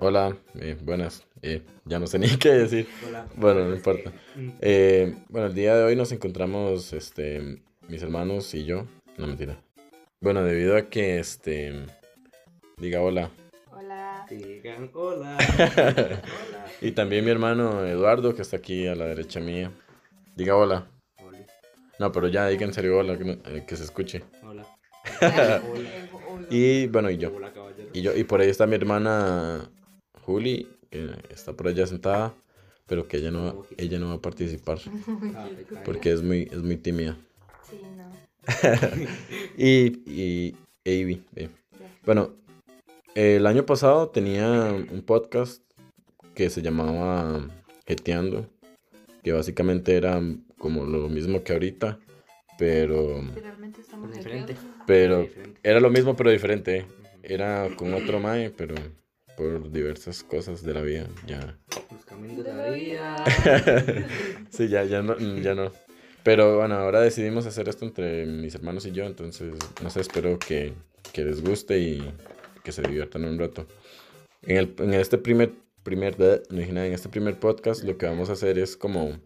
Hola, eh, buenas. Eh, ya no sé ni qué decir. Hola. Bueno, no importa. Mm, Eh, bueno, el día de hoy nos encontramos, este, mis hermanos y yo. No, mentira. Bueno, debido a que, este, diga hola. Hola. Digan hola. Hola. Y también mi hermano Eduardo, que está aquí a la derecha mía. Diga hola. Hola. No, pero ya diga en serio hola, que, eh, que se escuche. Hola. Hola. Y bueno, y yo. Hola, caballero. Y yo, y por ahí está mi hermana Juli, que está por allá sentada, pero que ella no, ella no va a participar Ah, porque es muy, es muy tímida. Sí, no. Y, y Avi, eh. Bueno, el año pasado tenía un podcast que se llamaba Jeteando, que básicamente era como lo mismo que ahorita, pero pero era lo mismo pero diferente. eh. Era con otro mae, pero por diversas cosas de la vida ya. Los caminos de la vida. Sí, ya, ya no, ya no. Pero bueno, ahora decidimos hacer esto entre mis hermanos y yo, entonces, no sé, espero que, que les guste y que se diviertan un rato. En, el, en este primer, primer, no dije nada, en este primer podcast lo que vamos a hacer es como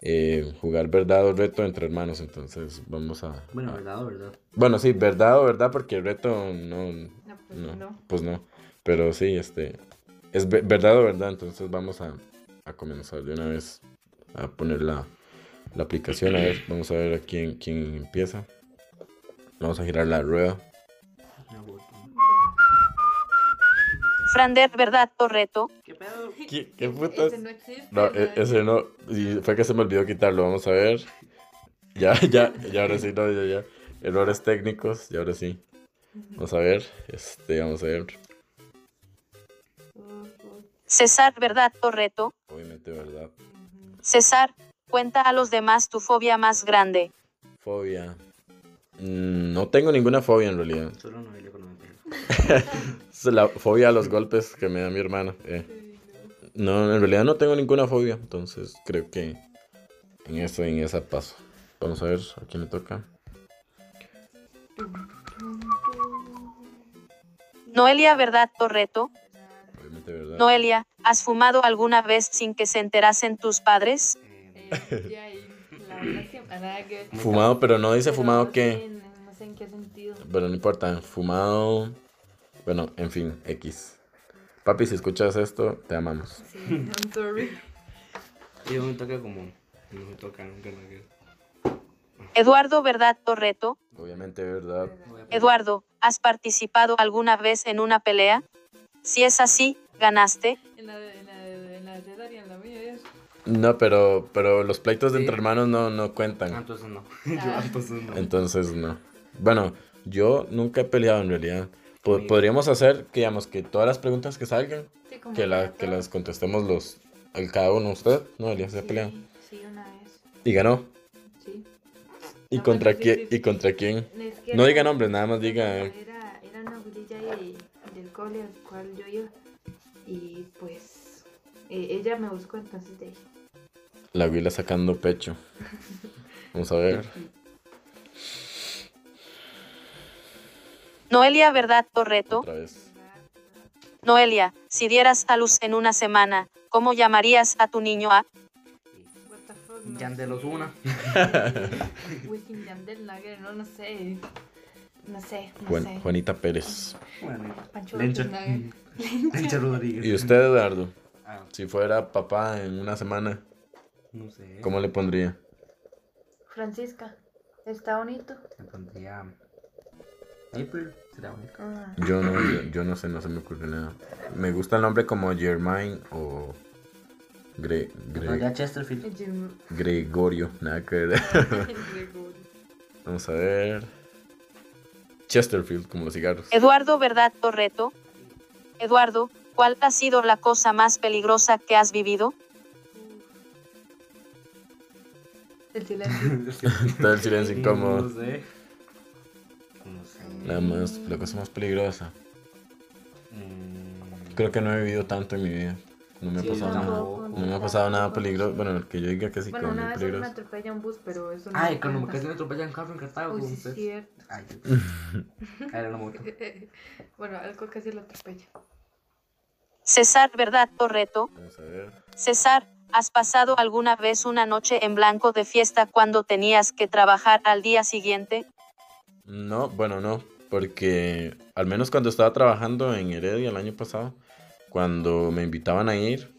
eh, jugar verdad o reto entre hermanos, entonces vamos a... Bueno, a- verdad o verdad. bueno, sí, verdad o verdad, porque el reto no, No, pues no, no. pues no. Pero sí, este. Es ve- verdad o verdad, entonces vamos a, a comenzar de una vez a poner la, la aplicación. A ver, vamos a ver a quién, quién empieza. Vamos a girar la rueda. Frander, ¿verdad o reto? ¿Qué pedo? ¿Qué, qué putas? Ese no existe. No, e- ¿verdad? ese no. Y fue que se me olvidó quitarlo. Vamos a ver. Ya, ya, ya ahora sí, no, ya, ya. Errores técnicos, y ahora sí. Vamos a ver. Este, vamos a ver. César, ¿verdad o reto? Obviamente, verdad. César, cuenta a los demás tu fobia más grande. Fobia. Mm, no tengo ninguna fobia en realidad. Solo no bailé con la Es la fobia a los golpes que me da mi hermana. eh. No, en realidad no tengo ninguna fobia, entonces creo que en eso, en esa paso. Vamos a ver a quién le toca. Noelia, ¿verdad o reto? Obviamente, ¿verdad? Noelia, ¿has fumado alguna vez sin que se enterasen tus padres? Eh. Fumado, pero no dice fumado qué. No sé en qué sentido. Pero no importa, fumado. Bueno, en fin, X. Papi, si escuchas esto, te amamos. Sí, I'm sorry. yo me toca como. No me toca nunca la que. Eduardo, ¿verdad o reto? Obviamente, ¿verdad? Eduardo, ¿has participado alguna vez en una pelea? Si es así, ganaste. En la de, en la de, en la de la mía es. No, pero, pero los pleitos de Sí. entre hermanos no, no Ah, cuentan. entonces no. Yo, Ah. entonces no. Entonces, no. Bueno, yo nunca he peleado en realidad. Podríamos hacer, que, digamos, que todas las preguntas que salgan, Sí, que, la, que las contestemos los, el cada uno. Usted, no, Elías, se ha Sí, peleado. Sí, una vez. Y ganó. Sí. ¿Y Ah, contra sí, quién? ¿Y contra quién? Es que No diga nombres, nada más diga. Era, cole al cual yo iba. Y pues eh, ella me buscó entonces de ahí. La huila sacando pecho. Vamos a ver. Noelia, ¿verdad o reto? Otra vez. Noelia, si dieras a luz en una semana, ¿cómo llamarías a tu niño A? Yandel. Wisin Yandel no, no sé. No sé, no Juan- sé. Juanita Pérez. Bueno, Pancho Lencha. Lencha Rodríguez. ¿Y usted, Eduardo? Ah, Si fuera papá en una semana, no sé. ¿cómo le pondría? Francisca, está bonito. Me pondría. April. Será bonito. Ah, Yo no, yo, yo no sé, no se me ocurre nada. Me gusta el nombre como Germain o Gre- Gre- Pondría Chesterfield. Gregorio. Nada que ver. Vamos a ver. Chesterfield, como los cigarros. Eduardo, ¿verdad o reto? Eduardo, ¿cuál ha sido la cosa más peligrosa que has vivido? El silencio. Está el silencio incómodo. No sé. No sé. Nada más, la cosa más peligrosa. Mm, Creo que no he vivido tanto en mi vida. No me ha pasado nada. tampoco. No me ha pasado nada peligroso. Bueno, que yo diga que sí, Bueno, una muy vez solo me peligroso. atropella un bus, pero eso no. Ay, cuando casi me atropellan un carro en Cartago. Uy, sí, ustedes. cierto. Ay, Era una moto. bueno, algo casi lo atropella. César, ¿verdad o reto? Vamos a ver. César, ¿has pasado alguna vez una noche en blanco de fiesta cuando tenías que trabajar al día siguiente? No, bueno, no, porque al menos cuando estaba trabajando en Heredia el año pasado, cuando me invitaban a ir,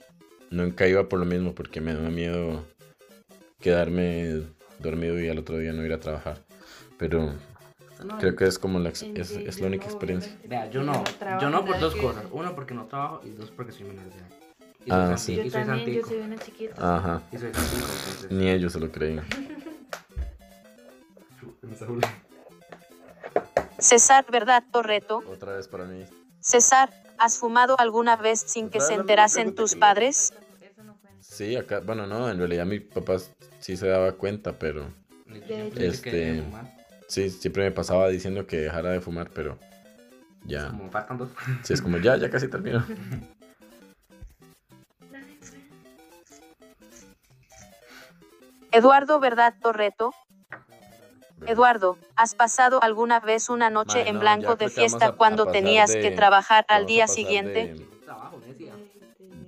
nunca iba por lo mismo, porque me daba miedo quedarme dormido y al otro día no ir a trabajar. Pero No, creo que es como la, es, la única experiencia. Vea, yo no. Yo no por dos cosas. Uno, porque no trabajo y dos, porque soy menor de edad. Y Ah, sí. Yo y soy también, yo soy una chiquita. Ajá, Y soy santico, entonces. ni ellos se lo creen. César, ¿verdad o reto? Otra vez para mí. César, ¿has fumado alguna vez sin que se enterasen tus padres? Sí, acá, bueno, no, en realidad mi papá sí se daba cuenta, pero Este- sí, siempre me pasaba diciendo que dejara de fumar, pero ya, Como faltan dos. sí, es como ya, ya casi termino. Eduardo, ¿verdad o reto? Eduardo, ¿has pasado alguna vez una noche en blanco de fiesta a- cuando tenías de- que trabajar al día siguiente? de-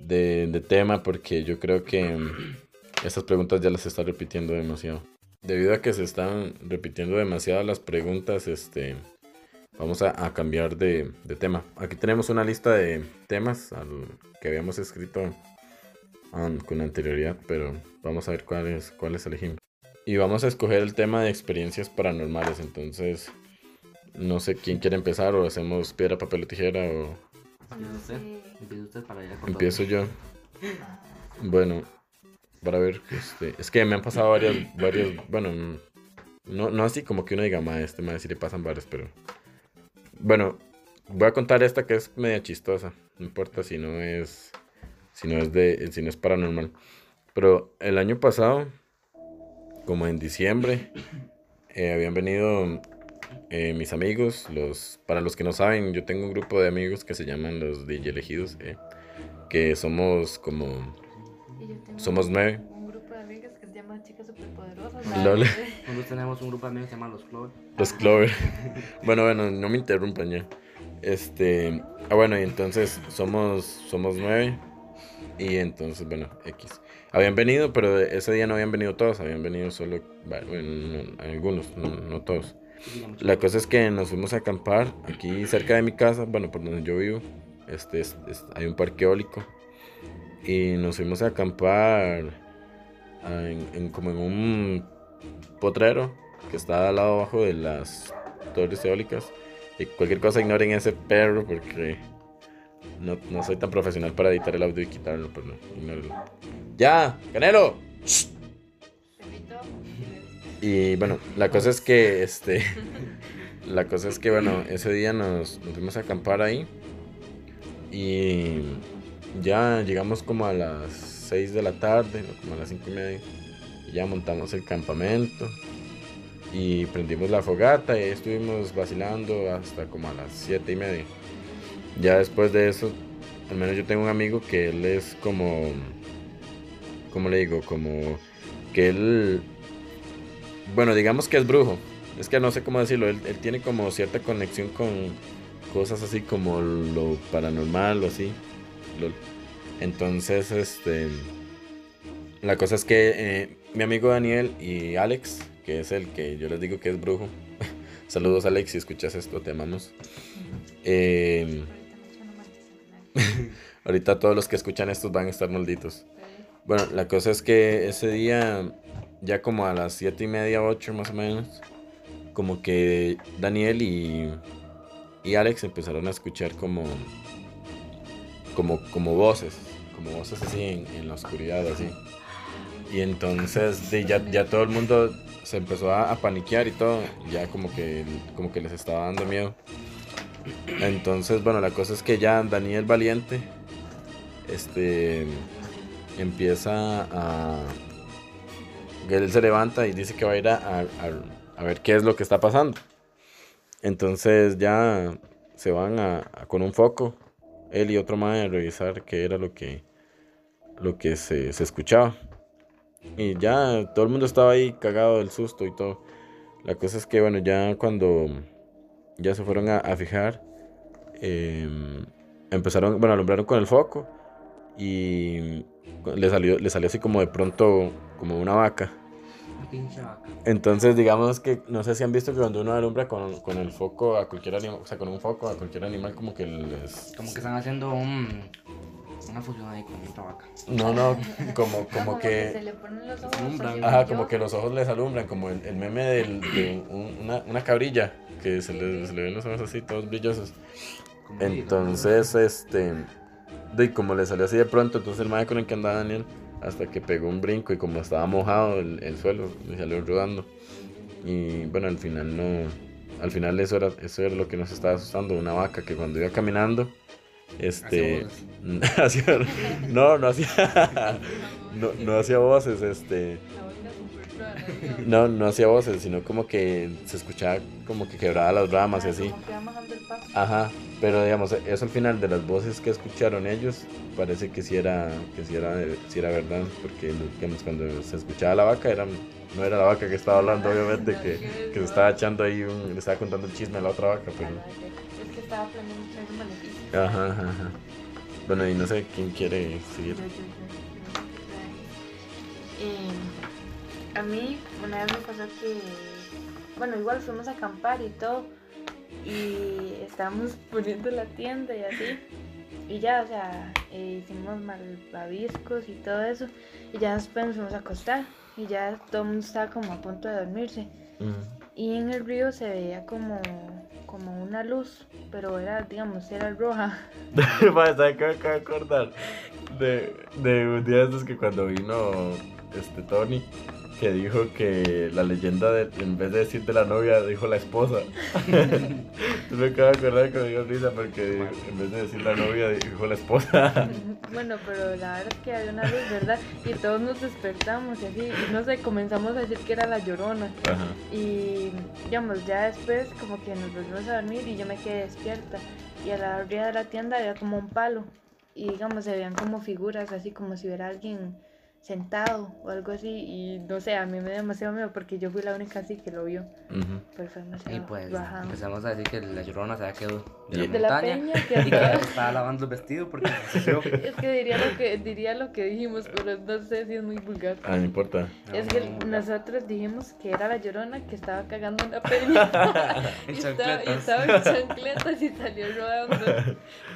de, de tema porque yo creo que mm, estas preguntas ya las está repitiendo demasiado. Debido a que se están repitiendo demasiado las preguntas, este, vamos a, a cambiar de, de tema. Aquí tenemos una lista de temas al- que habíamos escrito um, con anterioridad, pero vamos a ver cuáles, cuáles elegimos. Y vamos a escoger el tema de experiencias paranormales, entonces no sé quién quiere empezar o hacemos piedra, papel o tijera o Empieza No usted. sé. Empieza usted para allá. con empiezo yo. Bueno, para ver, este, es que me han pasado varios, varios, bueno, no, no así como que uno diga, ma, este ma, sí le pasan varios, pero, bueno, voy a contar esta que es media chistosa, no importa si no es, si no es de, si no es paranormal, pero el año pasado, como en diciembre, eh, habían venido eh, mis amigos, los, para los que no saben, yo tengo un grupo de amigos que se llaman los DJ elegidos, eh, que somos como Somos nueve. Un grupo de amigas que se llama Chicas Superpoderosas. Lol. Nosotros tenemos un grupo de amigos que se llama Los Clover. Los Clover. bueno, bueno, no me interrumpan ya. Este. Ah, bueno, y entonces somos, somos nueve. Y entonces, bueno, X. Habían venido, pero ese día no habían venido todos. Habían venido solo. Bueno, no- algunos, no, no todos. La cosa es que nos fuimos a acampar aquí cerca de mi casa. Bueno, por donde yo vivo. Este es- es- hay un parque eólico. Y nos fuimos a acampar ah, en, en- como en un potrero que está al lado abajo de las torres eólicas. Y cualquier cosa ignoren ese perro porque no, no soy tan profesional para editar el audio y quitarlo, pero no, ignórenlo. ¡Ya! ¡Canelo! Y bueno, la cosa es que este. La cosa es que bueno, ese día nos, nos fuimos a acampar ahí. Y ya llegamos como a las 6 de la tarde, como a las 5 y media. Y ya montamos el campamento. Y prendimos la fogata y ahí estuvimos vacilando hasta como a las 7 y media. Ya después de eso, al menos yo tengo un amigo que él es como. ¿Cómo le digo? Como que él bueno, digamos que es brujo. Es que no sé cómo decirlo. Él, él tiene como cierta conexión con cosas así como lo paranormal o así. Entonces, este. La cosa es que eh, mi amigo Daniel y Alex, que es el que yo les digo que es brujo. Saludos, Alex, si escuchas esto, te amamos. Eh, ahorita todos los que escuchan estos van a estar malditos. Bueno, la cosa es que ese día, ya como a las siete y media, ocho más o menos, como que Daniel y, y Alex empezaron a escuchar como, como, como voces, como voces así en, en la oscuridad, así. Y entonces de, ya, ya todo el mundo se empezó a, a paniquear y todo, ya como que, como que les estaba dando miedo. Entonces, bueno, la cosa es que ya Daniel Valiente, este, empieza a... Él se levanta y dice que va a ir a, a- a- ver qué es lo que está pasando. Entonces ya se van a, a- con un foco, él y otro más, a revisar qué era lo que, lo que se, se escuchaba. Y ya todo el mundo estaba ahí cagado del susto y todo. La cosa es que, bueno, ya cuando ya se fueron a, a fijar, em, empezaron, bueno, alumbraron con el foco y le salió, le salió así como de pronto, como una vaca. Una pinche vaca. Entonces, digamos que, no sé si han visto que cuando uno alumbra con, con el foco a cualquier animal, o sea, con un foco a cualquier animal, como que les... Como que están haciendo un, una fusión ahí con otra vaca. No, no, como, No, como se que... le ponen los ojos. alumbran. Ajá, como que los ojos les alumbran, como el, el meme del, de un- una, una cabrilla, que se le, se le ven los ojos así, todos brillosos. Como Entonces, este, de como le salió así de pronto, entonces el mae con el que andaba Daniel, hasta que pegó un brinco y como estaba mojado el, el suelo, le salió rodando. Y bueno, al final no, al final eso era, eso era lo que nos estaba asustando, una vaca que cuando iba caminando, este, hacía, no, no hacía, no, no hacía voces, este, ¿no? no, hacía voces, sino como que se escuchaba como que quebraba las ramas y así. Como que va bajando el paso. Ajá, pero digamos, eso al final de las voces que escucharon ellos, parece que sí era, que sí era, sí era verdad, porque digamos, cuando se escuchaba la vaca, era, no era la vaca que estaba hablando, obviamente, que, que se estaba echando ahí, un, le estaba contando un chisme a la otra vaca, pero... Es que estaba planeando ese maleficio. Ajá, ajá, ajá. Bueno, y no sé quién quiere seguir. Eh, a mí una vez me pasó que, bueno, igual fuimos a acampar y todo, y estábamos poniendo la tienda y así, y ya, o sea, eh, hicimos malvaviscos y todo eso, y ya después nos fuimos a acostar, y ya todo el mundo estaba como a punto de dormirse, y en el río se veía como, como una luz, pero era, digamos, era roja. ¿sabes qué me acabo de acordar? De, de un día de estos que cuando vino este Tony, que dijo que la leyenda, de, en vez de decir de la novia, dijo la esposa. Tú me acabo de acordar que me dio risa porque en vez de decir la novia, dijo la esposa. Bueno, pero la verdad es que había una luz, ¿verdad? Y todos nos despertamos y así, y no sé, comenzamos a decir que era la llorona. Ajá. Y, digamos, ya después como que nos volvimos a dormir y yo me quedé despierta. Y a la orilla de la tienda había como un palo. Y, digamos, se veían como figuras, así como si hubiera alguien sentado o algo así. Y, no sé, a mí me dio demasiado miedo porque yo fui la única así que lo vio. Pero fue demasiado Y pues bajado. empezamos a decir que la llorona se había quedado de la De la montaña peña que y que andaba- estaba lavando el vestido porque se. Es que diría lo que, diría lo que dijimos, pero no sé si es muy vulgar. Ah, no importa. Es que nosotros dijimos que era la llorona que estaba cagando en la peña. y, estaba, y estaba en chancletas y salió rodando.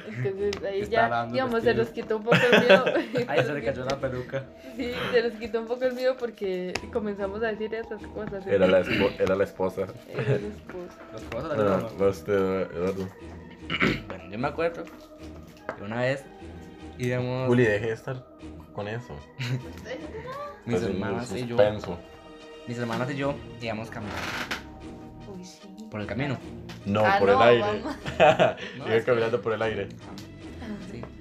Entonces ahí ya, digamos, se nos quitó un poco el miedo. Ahí se le cayó la peluca. Sí, se nos quitó un poco el miedo porque comenzamos a decir esas cosas. Era la, espo- era la esposa. Era cosas de la Bueno, llorona. va usted, Eduardo. Bueno, yo me acuerdo que una vez íbamos Juli, deje de estar con eso. mis Haciendo hermanas y yo, mis hermanas y yo íbamos caminando Uy, sí. por el camino. No, Ah, por no, el aire. No, Iba caminando por el aire.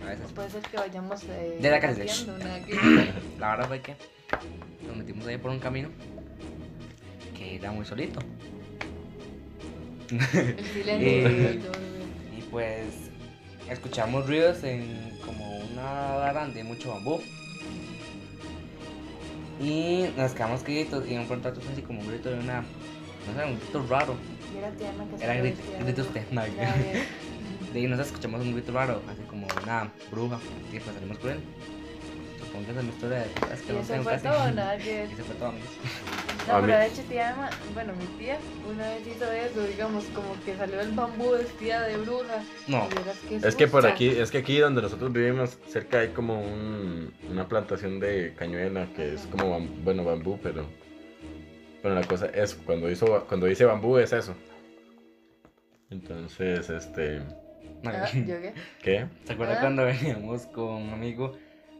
Veces. Puede ser que vayamos eh, De la calle. La verdad fue que nos metimos ahí por un camino que era muy solito. El silencio. Eh, y pues escuchamos ruidos en como una baranda de mucho bambú. Y nos quedamos quietos y en un pronto así como un grito de una, no sé, un grito raro. Y era Tiana que Era estaba grito, de ahí nos escuchamos un grito raro, así como una bruja. Y pues salimos por él. Supongo que esa es mi historia de es que Y no eso tengo fue casi. todo, nada que Y se fue todo, amigos. No, pero de hecho tía Emma, bueno, mi tía una vez hizo eso, digamos, como que salió del bambú vestida de bruja. No, Es que por aquí, es que aquí donde nosotros vivimos, cerca hay como un, una plantación de cañuela que es como, bam- bueno, bambú, pero... Bueno, la cosa es, cuando, hizo, cuando dice bambú es eso. Entonces, este... no, Ah, ¿yo qué? ¿Qué? ¿Se acuerda Ah. cuando veníamos con un amigo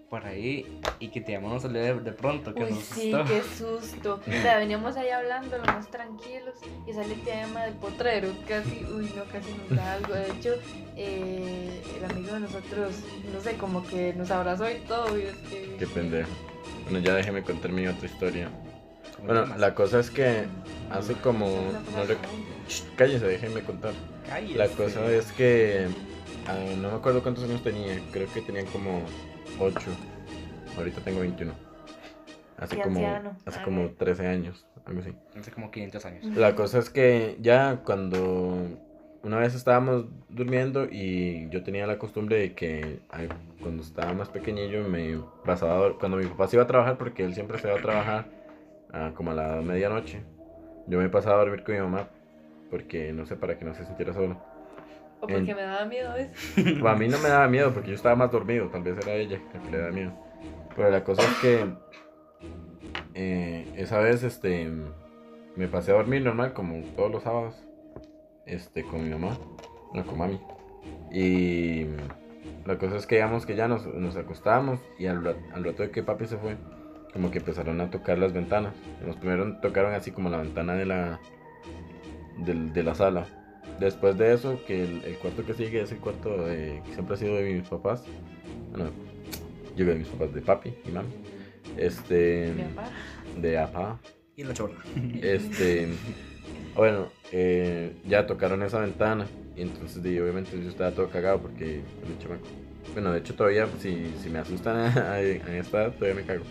por ahí y que te llamamos salió de, de pronto? Que Uy, nos sí, asustó. qué susto. O sea, veníamos ahí hablando lo más tranquilos y sale tía Emma del potrero, casi, uy, no, casi nos da algo. De hecho, eh, el amigo de nosotros, no sé, como que nos abrazó y todo. Y es que... Qué pendejo. Bueno, ya déjeme contar mi otra historia. Bueno, la cosa es que hace como... No como- Shh, cállese, déjeme contar. La cosa es que no me acuerdo cuántos años tenía, creo que tenían como 8. Ahorita tengo 21. Hace Qué como anciano. hace Ah, como bueno. 13 años, algo así. Hace como 500 años. La cosa es que ya cuando una vez estábamos durmiendo y yo tenía la costumbre de que ay, cuando estaba más pequeñillo me pasaba, cuando mi papá se iba a trabajar, porque él siempre se iba a trabajar ah, como a la medianoche, yo me pasaba a dormir con mi mamá, porque no sé, para que no se sintiera solo. O porque En- me daba miedo eso. A mí no me daba miedo porque yo estaba más dormido, tal vez era ella la que le daba miedo. Pero la cosa es que eh, esa vez este me pasé a dormir normal como todos los sábados este con mi mamá, no con mami. Y la cosa es que digamos que ya nos, nos acostamos y al, al rato de que papi se fue, como que empezaron a tocar las ventanas. Los primeros tocaron así como la ventana de la del- de la sala. Después de eso, que el, el cuarto que sigue es el cuarto de, que siempre ha sido de mis papás. Bueno, yo de mis papás, de papi y mami. Este, Mi papá. de apá. Y la chorra. Este, bueno, eh, ya tocaron esa ventana. Y entonces, di, obviamente, yo estaba todo cagado porque. Bueno, de hecho, todavía, si, si me asustan a, a esta edad, todavía me cago.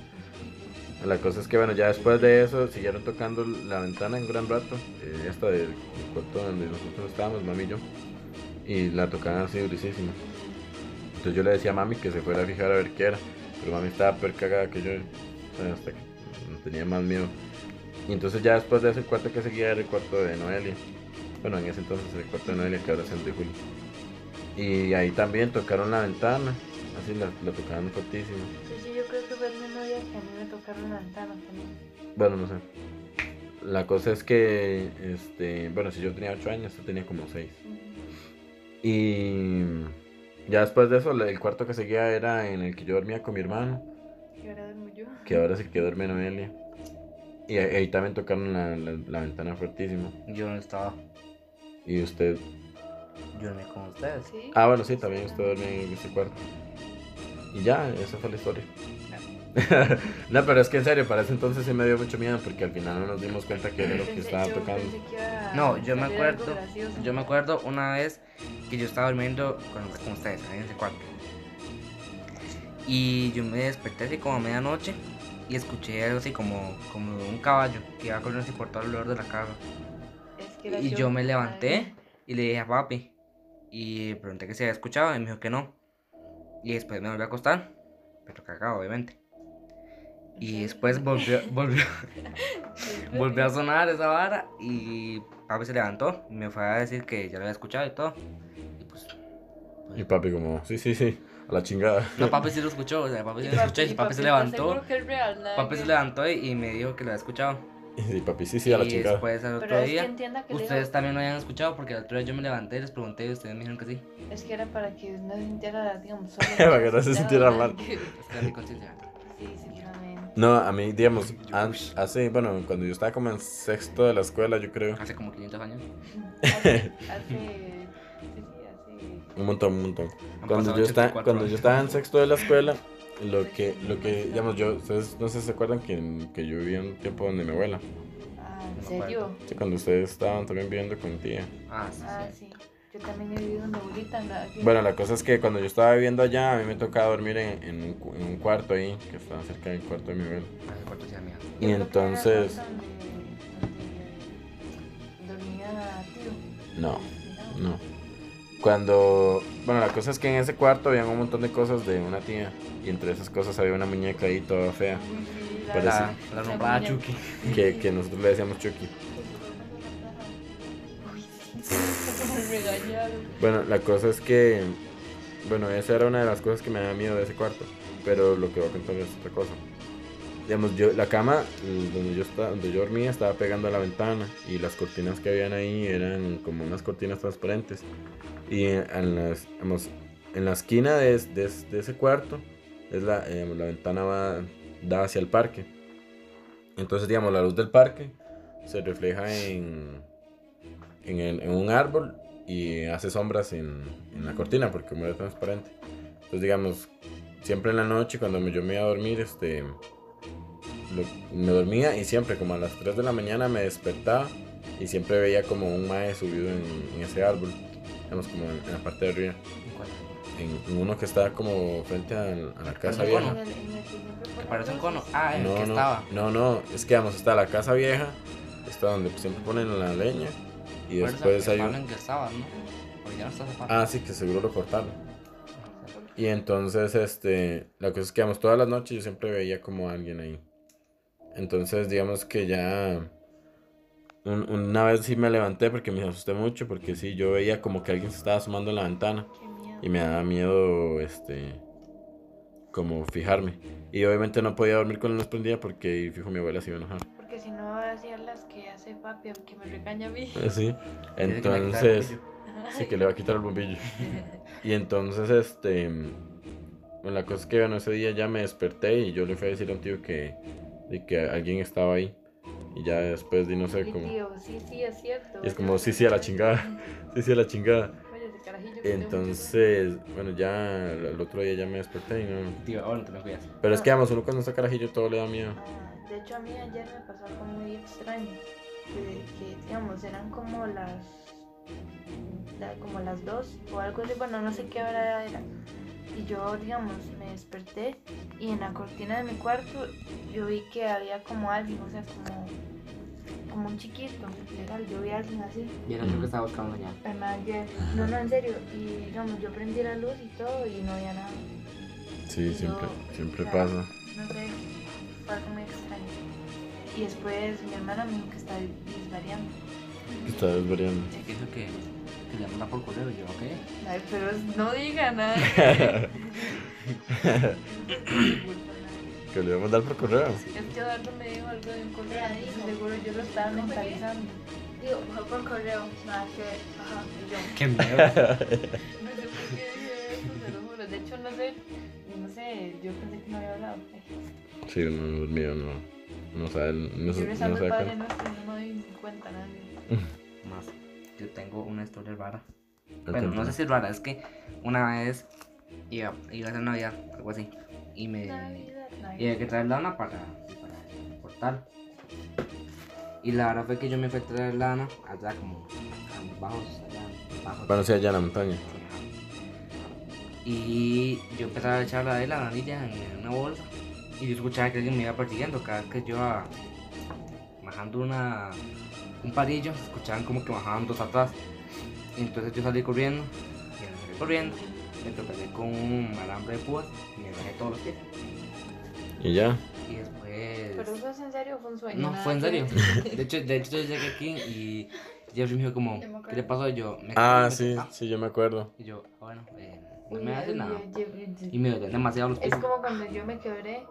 La cosa es que, bueno, ya después de eso, siguieron tocando la ventana un gran rato. eh, esta del cuarto donde nosotros estábamos, mami y yo. Y la tocaban así durísimo. Entonces yo le decía a mami que se fuera a fijar a ver qué era. Pero mami estaba peor cagada que yo. sea, hasta que tenía más miedo. Y entonces ya después de ese cuarto que seguía era el cuarto de Noelia. Bueno, en ese entonces el cuarto de Noelia que ahora es el de Julio. Y ahí también tocaron la ventana. Así la, la tocaban fuertísimo. Que también. Bueno, no sé. La cosa es que, este, bueno, si yo tenía 8 años, yo tenía como 6. Y ya después de eso, el cuarto que seguía era en el que yo dormía con mi hermano, Y ahora duermo yo. que ahora sí que duerme Noelia. Y ahí, también tocaron la, la- la ventana fuertísimo. Yo no estaba. Y usted, Yo dormí con ustedes. Sí. ah, bueno, sí, también usted duerme en ese cuarto. Y ya, esa fue la historia. no, pero es que en serio, para ese entonces sí me dio mucho miedo porque al final no nos dimos cuenta que era lo que estaba tocando. No, yo me acuerdo. Yo me acuerdo una vez que yo estaba durmiendo con, con ustedes en ese cuarto. Y yo me desperté así como a medianoche y escuché algo así como, como un caballo que iba corriendo así por todo alrededor de la casa. Es que era Y yo me levanté y le dije a papi. Y pregunté que se había escuchado y me dijo que no. Y después me volví a acostar. Pero cagado, obviamente. Y después volvió, volvió, volvió a sonar esa vara y papi se levantó y me fue a decir que ya lo había escuchado y todo. Y pues, Y papi como, sí, sí, sí, a la chingada. no, papi sí lo escuchó, o sea, papi sí Y lo escuchó y papi se ¿estás levantó. que es real? Nada Papi que- se levantó y, y me dijo que lo había escuchado. Y papi, sí, sí, a la y chingada. después al Pero otro es que día, entienda que le ustedes digo- también lo habían escuchado porque el otro día yo me levanté y les pregunté y ustedes me dijeron que sí. Es que era para que no se sintiera, digamos, solo. Para que no se sintiera mal. Sí, Es que era mi conciencia. sinceramente. No, a mí, digamos, an- hace, bueno, cuando yo estaba como en sexto de la escuela, yo creo. Hace como 500 años. Hace, hace, sí, sí, hace... Un montón, un montón. Han Cuando yo, estaba, 84 cuando yo estaba en sexto de la escuela, lo que, lo que, digamos, yo, ustedes no sé si se acuerdan que, que yo vivía un tiempo donde mi abuela. Ah, ¿en serio? Sí, cuando ustedes estaban también viviendo con mi tía. Ah, sí, Ah, sí. sí. Yo también he vivido en mi abuelita. en la- aquí- Bueno, la cosa es que cuando yo estaba viviendo allá, a mí me tocaba dormir en, en un, cu- en un cuarto ahí, que estaba cerca del cuarto de mi abuela. Ah, el cuarto Y entonces, donde- donde dormía tío. no, no. Cuando, bueno, la cosa es que en ese cuarto había un montón de cosas de una tía. Y entre esas cosas había una muñeca ahí toda fea. La- La, la La. Chucky. Que, que nosotros le decíamos Chucky. Bueno, la cosa es que, bueno, esa era una de las cosas que me daba miedo de ese cuarto. Pero lo que voy a contar es otra cosa. Digamos, yo, la cama l- donde yo, estaba, donde yo dormía estaba pegando a la ventana y las cortinas que habían ahí eran como unas cortinas transparentes. Y en, las, digamos, en la esquina de, de de ese cuarto, es la, eh, la ventana va, da hacia el parque. Entonces, digamos, la luz del parque se refleja en, en, el- en un árbol y hace sombras en, en la cortina porque como era transparente. Entonces, digamos, siempre en la noche cuando me- yo me iba a dormir, este, lo- me dormía y siempre como a las 3 de la mañana me despertaba y siempre veía como un mae subido en, en ese árbol, digamos como en, en la parte de arriba, en, en uno que estaba como frente a, a la casa vieja. que parece un cono. Ah, el No, que no, estaba. no, no, es que vamos, está la casa vieja, está donde siempre ponen la leña, Y después hay Pablo un... ingresaba, ¿no? Porque ya no está separado. Ah, sí, que seguro lo cortaron. Y entonces, este, la cosa es que, digamos, todas las noches yo siempre veía como a alguien ahí. Entonces, digamos que ya... un- una vez sí me levanté porque me asusté mucho, porque sí, yo veía como que alguien se estaba asomando en la ventana. Y me daba miedo, este, como fijarme. Y obviamente no podía dormir con la luz prendida porque, fijo, mi abuela se iba a enojar. Hacía las que hace papi, que me regaña a mí. Sí. Que quitar el Entonces, sí, que le va a quitar el bombillo. Y entonces, este, bueno, la cosa es que, bueno, ese día ya me desperté y yo le fui a decir a un tío que, de que alguien estaba ahí. Y ya después, di, no sé, tío, sí, sí, es cierto. Y es como, sí, sí, a la chingada. Sí, sí, a la chingada. Entonces, bueno, ya el otro día ya me desperté y no... Tío, ahora no te me cuidas. Pero es que, vamos, uno cuando está carajillo todo le da miedo. De hecho, a mí ayer me pasó algo muy extraño. Que, que, digamos, eran como las. la- como las dos o algo así. Bueno, no sé qué hora era. Y yo, digamos, me desperté y en la cortina de mi cuarto yo vi que había como alguien, o sea, como. como un chiquito, legal. Yo vi a alguien así. Y era yo que estaba buscando ya- no, no, en serio. Y digamos, yo prendí la luz y todo y no había nada. Sí, Y siempre, yo, siempre o sea, pasa. No sé, fue algo muy extraño. Y después mi hermana me dijo que está disvariando. Está desvariando. Es que dijo que, que le manda por correo. Y yo, ok. Ay, pero es- no diga nada. Que le voy a mandar por correo. Es que Eduardo me dijo algo de un correo, seguro yo lo estaba mentalizando. Digo, fue por correo, nada que. Ajá, yo. Qué miedo. De hecho, no sé, no sé, yo pensé que no había hablado. Sí, no, es mío, no. No sabe, no, Yo rezando no el sabe Padre cuál. Nuestro y no me doy cuenta nadie. Más. Yo tengo una historia rara. Ok, Bueno, no sé si es rara, es que una vez iba, iba a hacer Navidad, algo así. Y me. Navidad, Y Navidad. había que traer lana para, para importar. Y la verdad fue que yo me fui a traer lana allá como los bajos, allá bajos. Bueno, sí, allá en la montaña. Y yo empezaba a echar la de la lanilla en una bolsa. Y yo escuchaba que alguien me iba persiguiendo. Cada vez que yo iba bajando una, un palillo, escuchaban como que bajaban dos atrás. Y entonces yo salí corriendo. Y al salir corriendo, me tropecé con un alambre de púas y me bajé todos los pies. Y ya. Y después. ¿Pero eso es en serio o fue un sueño? No, fue en serio. De hecho, de hecho yo llegué aquí y Jeffrey me dijo como. ¿qué le pasó? Y yo, me Ah, sí, sí, yo me acuerdo. Y yo, "Ah, bueno, eh, no me hace nada. Y me dolían demasiado los pies. Es como cuando yo me quebré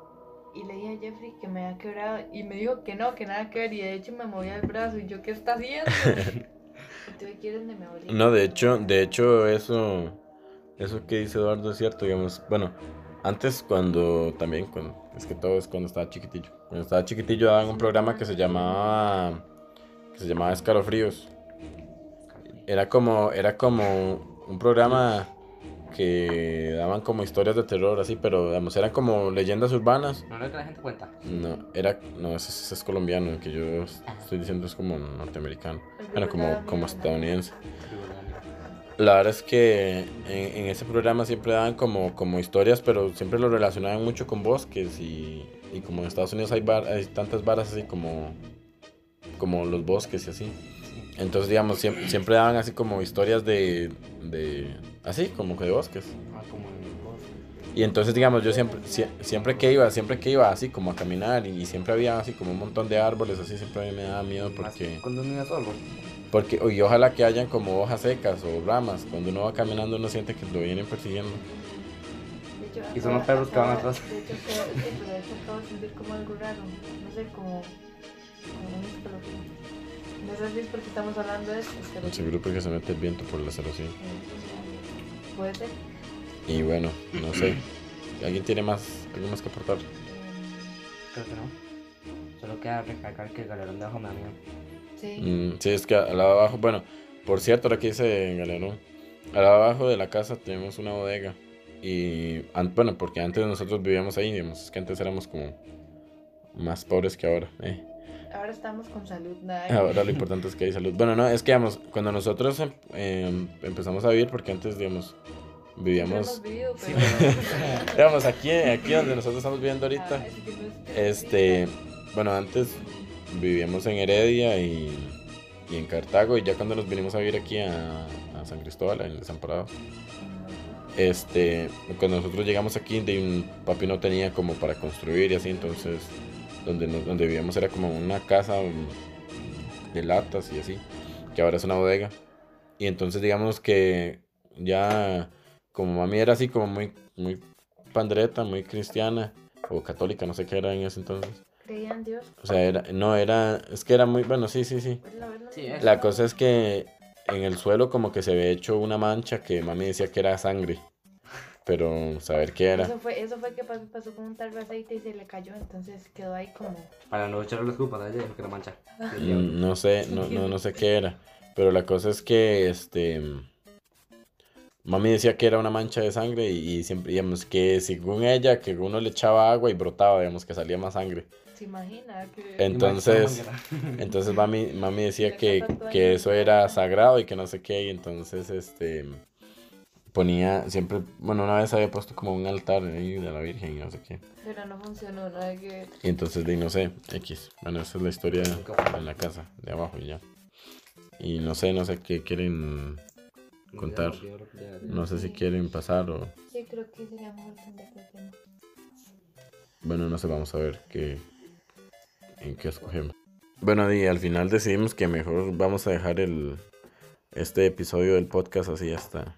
y le dije a Jeffrey que me había quebrado y me dijo que no, que nada que ver y de hecho me movía el brazo y yo, ¿qué está haciendo? No, de hecho, de hecho, eso, eso que dice Eduardo es cierto, digamos. Bueno, antes cuando también, cuando, es que todo es cuando estaba chiquitillo. Cuando estaba chiquitillo daban un programa que se llamaba, que se llamaba Escalofríos. Era como, era como un programa que daban como historias de terror así, pero digamos, eran como leyendas urbanas. No es lo que la gente cuenta. No, era, no, ese, ese es colombiano, el que yo estoy diciendo es como norteamericano. Bueno, como, como estadounidense. La verdad es que en, en ese programa siempre daban como, como historias, pero siempre lo relacionaban mucho con bosques y, y como en Estados Unidos hay, bar- hay tantas varas así como, como los bosques y así. Entonces, digamos, siempre, siempre daban así como historias de, de, así como que de bosques. Ah, como en el bosque. Y entonces, digamos, yo siempre, sie- siempre que iba, siempre que iba así como a caminar y siempre había así como un montón de árboles, así siempre a mí me daba miedo Más porque... Cuando uno iba solo. Porque, y ojalá que hayan como hojas secas o ramas. Cuando uno va caminando, uno siente que lo vienen persiguiendo. Y son los perros que van atrás. De hecho, acabo- sí, de hecho acabo de sentir como algo raro. No sé, como. como un escalofrío. No sé si es porque estamos hablando de esto. sí. Seguro porque se mete el viento por la celosía. Eh, Puede ser. Y bueno, no sé. ¿Alguien tiene más, algo más que aportar? Creo que no. Solo queda recalcar que el galerón de abajo me da miedo. sí. Mm, sí, es que al lado abajo, bueno, por cierto, ahora que dice Galerón, al lado abajo de la casa tenemos una bodega. Y, bueno, porque antes nosotros vivíamos ahí, digamos, es que antes éramos como más pobres que ahora. eh. Ahora estamos con salud, nada. Ahora lo importante es que hay salud. Bueno, no, es que, digamos, cuando nosotros em- em, empezamos a vivir, porque antes, digamos, vivíamos, hemos vivido, pero. digamos, aquí, aquí donde nosotros estamos viviendo ahorita. Ah, es- Este, bueno, antes vivíamos en Heredia y, y en Cartago. Y ya cuando nos vinimos a vivir aquí a, a San Cristóbal, en el Desamparado, este, cuando nosotros llegamos aquí, de un papi no tenía como para construir y así, entonces donde, nos- donde vivíamos era como una casa um, de latas y así, que ahora es una bodega. Y entonces digamos que ya como mami era así como muy, muy pandreta, muy cristiana o católica, no sé qué era en ese entonces. Creía en Dios. O sea, era, no era, es que era muy, bueno, sí, sí, sí. Verla. Sí. La cosa es que en el suelo como que se había hecho una mancha que mami decía que era sangre. Pero saber qué era. Eso fue, eso fue que pasó, pasó con un tarro de aceite y se le cayó, entonces quedó ahí como... Para no echarle las culpas a ella, dijo que era mancha. Mm, No sé, no, no, no sé qué era. Pero la cosa es que este mami decía que era una mancha de sangre y, y siempre digamos que según ella que uno le echaba agua y brotaba, digamos que salía más sangre. ¿Se imagina? Que... Entonces, entonces mami, mami decía que, que eso era sagrado y que no sé qué, y entonces este ponía siempre, bueno, una vez había puesto como un altar ahí de la Virgen y no sé qué. Pero no funcionó, nada que ver. Y entonces de no sé, X. Bueno, esa es la historia en la casa de abajo y ya. Y no sé, no sé qué quieren contar. No sé si quieren pasar o Sí, creo que sería mejor bueno, no sé, vamos a ver qué en qué escogemos. Bueno, y al final decidimos que mejor vamos a dejar el este episodio del podcast así hasta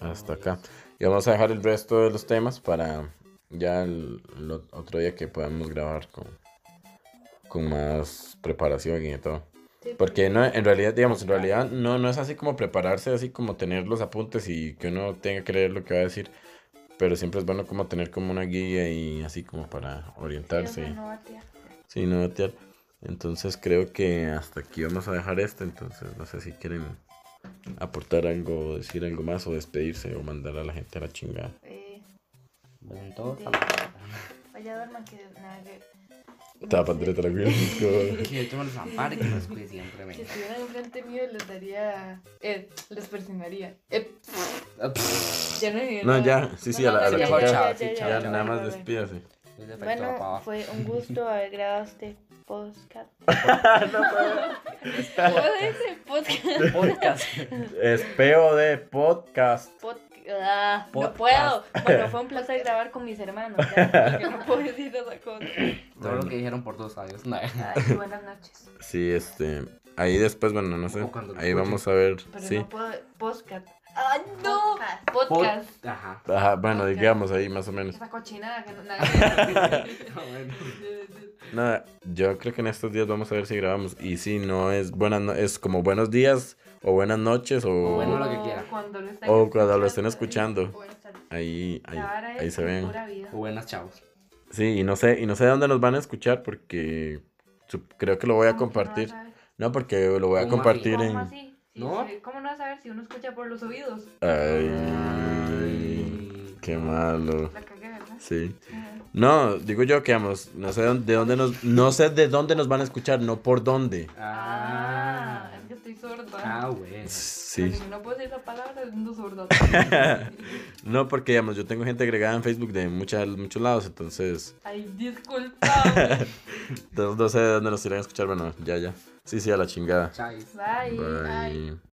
hasta acá. Y vamos a dejar el resto de los temas para ya el, el ot- otro día que podamos grabar con con más preparación y todo. Sí, Porque no, en realidad, digamos, en realidad no, no es así como prepararse, así como tener los apuntes y que uno tenga que leer lo que va a decir. Pero siempre es bueno como tener como una guía y así como para orientarse. no batea. Sí, no batear. Entonces creo que hasta aquí vamos a dejar esto. Entonces no sé si quieren aportar algo, o decir algo más o despedirse o mandar a la gente a la chingada. Eh. Sí. vaya duerman que nada que... Sí, de hecho me los amparo y que los cuide siempre. Si estuvieran enfrente mío les daría... Eh, les presionaría. Eh, ya no dije No, ya, sí, sí, a la, a la ya, nada más despídase. Bueno, fue un gusto haber grabado este podcast. ¿Puedo decir podcast? Podcast. Espeo de podcast. Pod- ah, no Podcast. puedo. Bueno, fue un placer grabar con mis hermanos. Ya, no puedo decir otra cosa. Todo lo que dijeron por dos años. No. Ay, buenas noches. Sí, este. Ahí después, bueno, no sé. Ahí vamos a ver. Pero Sí. no puedo. Podcast. ¡Ay, no! Podcast. Ajá. Ajá, bueno, Podcast. digamos ahí más o menos. Esa cochinada que no. Nada. Nada, yo creo que en estos días vamos a ver si grabamos. Y si no es buenas no- es como buenos días o buenas noches o, bueno, lo que quiera. Cuando lo estén o cuando lo estén escuchando. Ahí, ahí, ahí se ven. vida. Buenas chavos. Sí, y no sé, y no sé dónde nos van a escuchar porque creo que lo voy a ¿Cómo que no vas compartir. No, porque lo voy a ¿Cómo compartir ¿Cómo en. ¿No? ¿Cómo no vas a ver si uno escucha por los oídos? Ay, qué malo. La cagué, ¿verdad? Sí. Ajá. No, digo yo que vamos, no sé dónde- de dónde nos, no sé de dónde nos van a escuchar, no por dónde. Ah, Ah. sorda. Ah, bueno. Sí. No puedo decir esa palabra, sorda. No, porque digamos, yo tengo gente agregada en Facebook de muchas, muchos lados, entonces Ay, disculpame. no, no sé de dónde nos irán a escuchar. Bueno, ya, ya. Sí, sí, a la chingada. Chais. Bye. Bye.